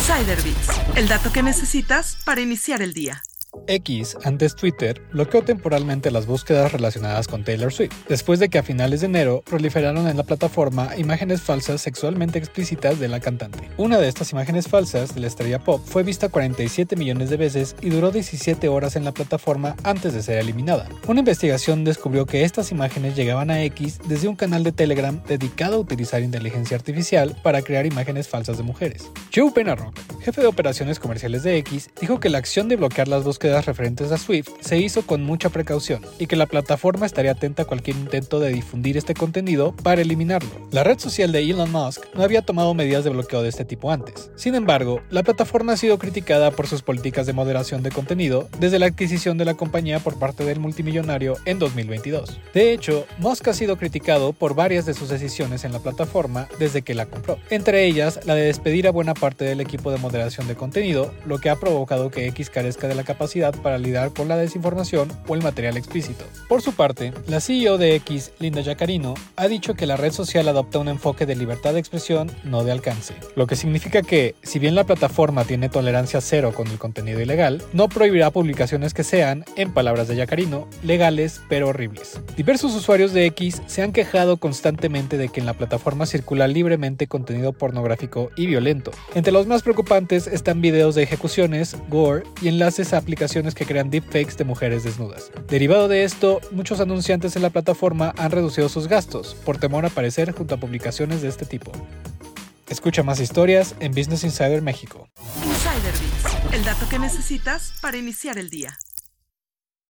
Insider Bits, el dato que necesitas para iniciar el día. X, antes Twitter, bloqueó temporalmente las búsquedas relacionadas con Taylor Swift, después de que a finales de enero proliferaron en la plataforma imágenes falsas sexualmente explícitas de la cantante. Una de estas imágenes falsas de la estrella pop fue vista 47 millones de veces y duró 17 horas en la plataforma antes de ser eliminada. Una investigación descubrió que estas imágenes llegaban a X desde un canal de Telegram dedicado a utilizar inteligencia artificial para crear imágenes falsas de mujeres. Joe Penarrock, jefe de operaciones comerciales de X, dijo que la acción de bloquear las búsquedas referentes a Swift se hizo con mucha precaución y que la plataforma estaría atenta a cualquier intento de difundir este contenido para eliminarlo. La red social de Elon Musk no había tomado medidas de bloqueo de este tipo antes. Sin embargo, la plataforma ha sido criticada por sus políticas de moderación de contenido desde la adquisición de la compañía por parte del multimillonario en 2022. De hecho, Musk ha sido criticado por varias de sus decisiones en la plataforma desde que la compró, entre ellas la de despedir a buena parte del equipo de moderación de contenido, lo que ha provocado que X carezca de la capacidad para lidiar con la desinformación o el material explícito. Por su parte, la CEO de X, Linda Yacarino, ha dicho que la red social adopta un enfoque de libertad de expresión, no de alcance, lo que significa que, si bien la plataforma tiene tolerancia cero con el contenido ilegal, no prohibirá publicaciones que sean, en palabras de Yacarino, legales pero horribles. Diversos usuarios de X se han quejado constantemente de que en la plataforma circula libremente contenido pornográfico y violento. Entre los más preocupantes están videos de ejecuciones, gore y enlaces a que crean deepfakes de mujeres desnudas. Derivado de esto, muchos anunciantes en la plataforma han reducido sus gastos por temor a aparecer junto a publicaciones de este tipo. Escucha más historias en Business Insider México. Insider el dato que necesitas para iniciar el día.